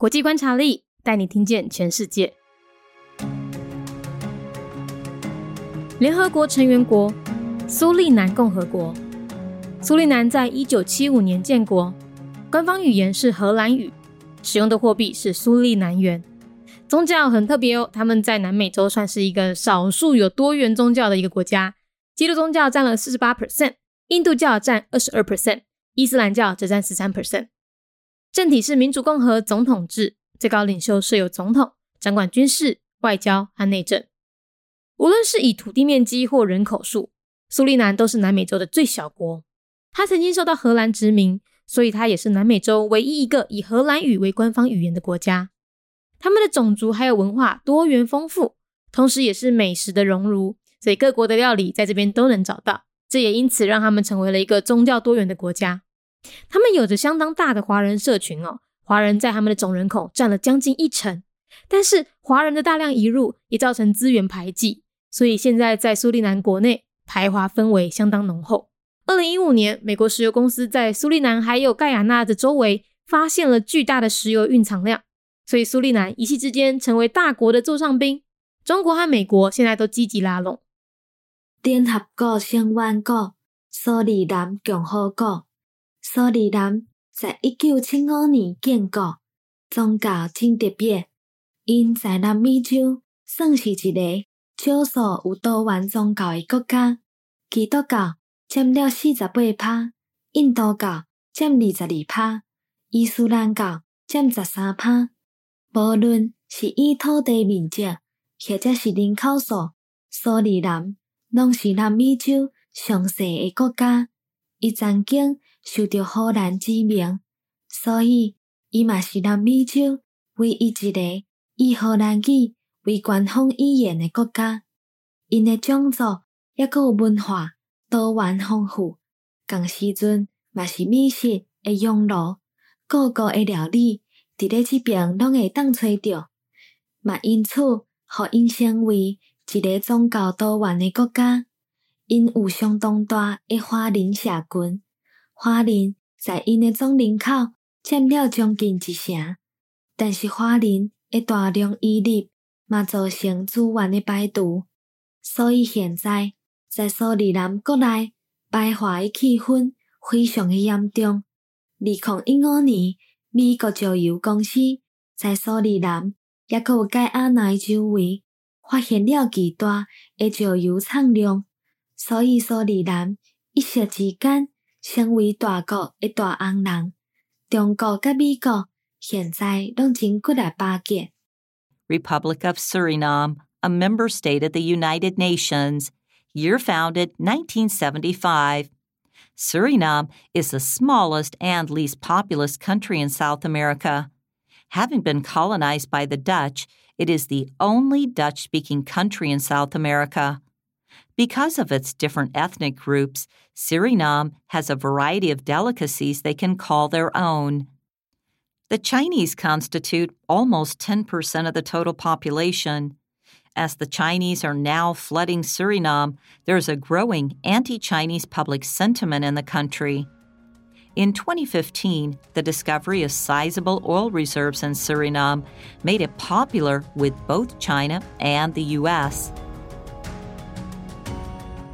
国际观察力带你听见全世界。联合国成员国苏利南共和国，苏利南在一九七五年建国，官方语言是荷兰语，使用的货币是苏利南元。宗教很特别哦，他们在南美洲算是一个少数有多元宗教的一个国家，基督宗教占了四十八 percent，印度教占二十二 percent，伊斯兰教则占十三 percent。政体是民主共和总统制，最高领袖设有总统，掌管军事、外交和内政。无论是以土地面积或人口数，苏利南都是南美洲的最小国。它曾经受到荷兰殖民，所以它也是南美洲唯一一个以荷兰语为官方语言的国家。他们的种族还有文化多元丰富，同时也是美食的熔炉，所以各国的料理在这边都能找到。这也因此让他们成为了一个宗教多元的国家。他们有着相当大的华人社群哦，华人在他们的总人口占了将近一成。但是华人的大量移入也造成资源排挤，所以现在在苏利南国内排华氛围相当浓厚。二零一五年，美国石油公司在苏利南还有盖亚纳的周围发现了巨大的石油蕴藏量，所以苏利南一夕之间成为大国的座上宾。中国和美国现在都积极拉拢。联合国成员国苏利南共和国。苏里南在一九七五年建国，宗教挺特别。因在南美洲算是一个少数有多元宗教的国家。基督教占了四十八趴，印度教占二十二趴，伊斯兰教占十三趴。无论是以土地面积，或者是人口数，苏里南拢是南美洲上细的国家。伊曾经。受到荷兰殖民，所以伊嘛是南美洲唯一一个以荷兰语为官方语言的国家。因的种族也阁有文化多元丰富，共时阵嘛是美食的熔炉，各国的料理伫咧即边拢会当找着，嘛因此互因成为一个宗教多元的国家。因有相当大的华人社群。华人在因的总人口占了将近一成，但是华人的大量移入嘛造成资源的排除，所以现在在苏里南国内排华的气氛非常的严重。二零一五年，美国石油公司在苏里南也有盖亚奈周围发现了巨大的石油产量，所以苏里南一时之间。成为大国的大红人，中国甲美国现在拢真骨来巴结。Republic of Suriname, a member state of the United Nations, year founded 1975. Suriname is the smallest and least populous country in South America. Having been colonized by the Dutch, it is the only Dutch speaking country in South America. Because of its different ethnic groups, Suriname has a variety of delicacies they can call their own. The Chinese constitute almost 10% of the total population. As the Chinese are now flooding Suriname, there's a growing anti Chinese public sentiment in the country. In 2015, the discovery of sizable oil reserves in Suriname made it popular with both China and the U.S.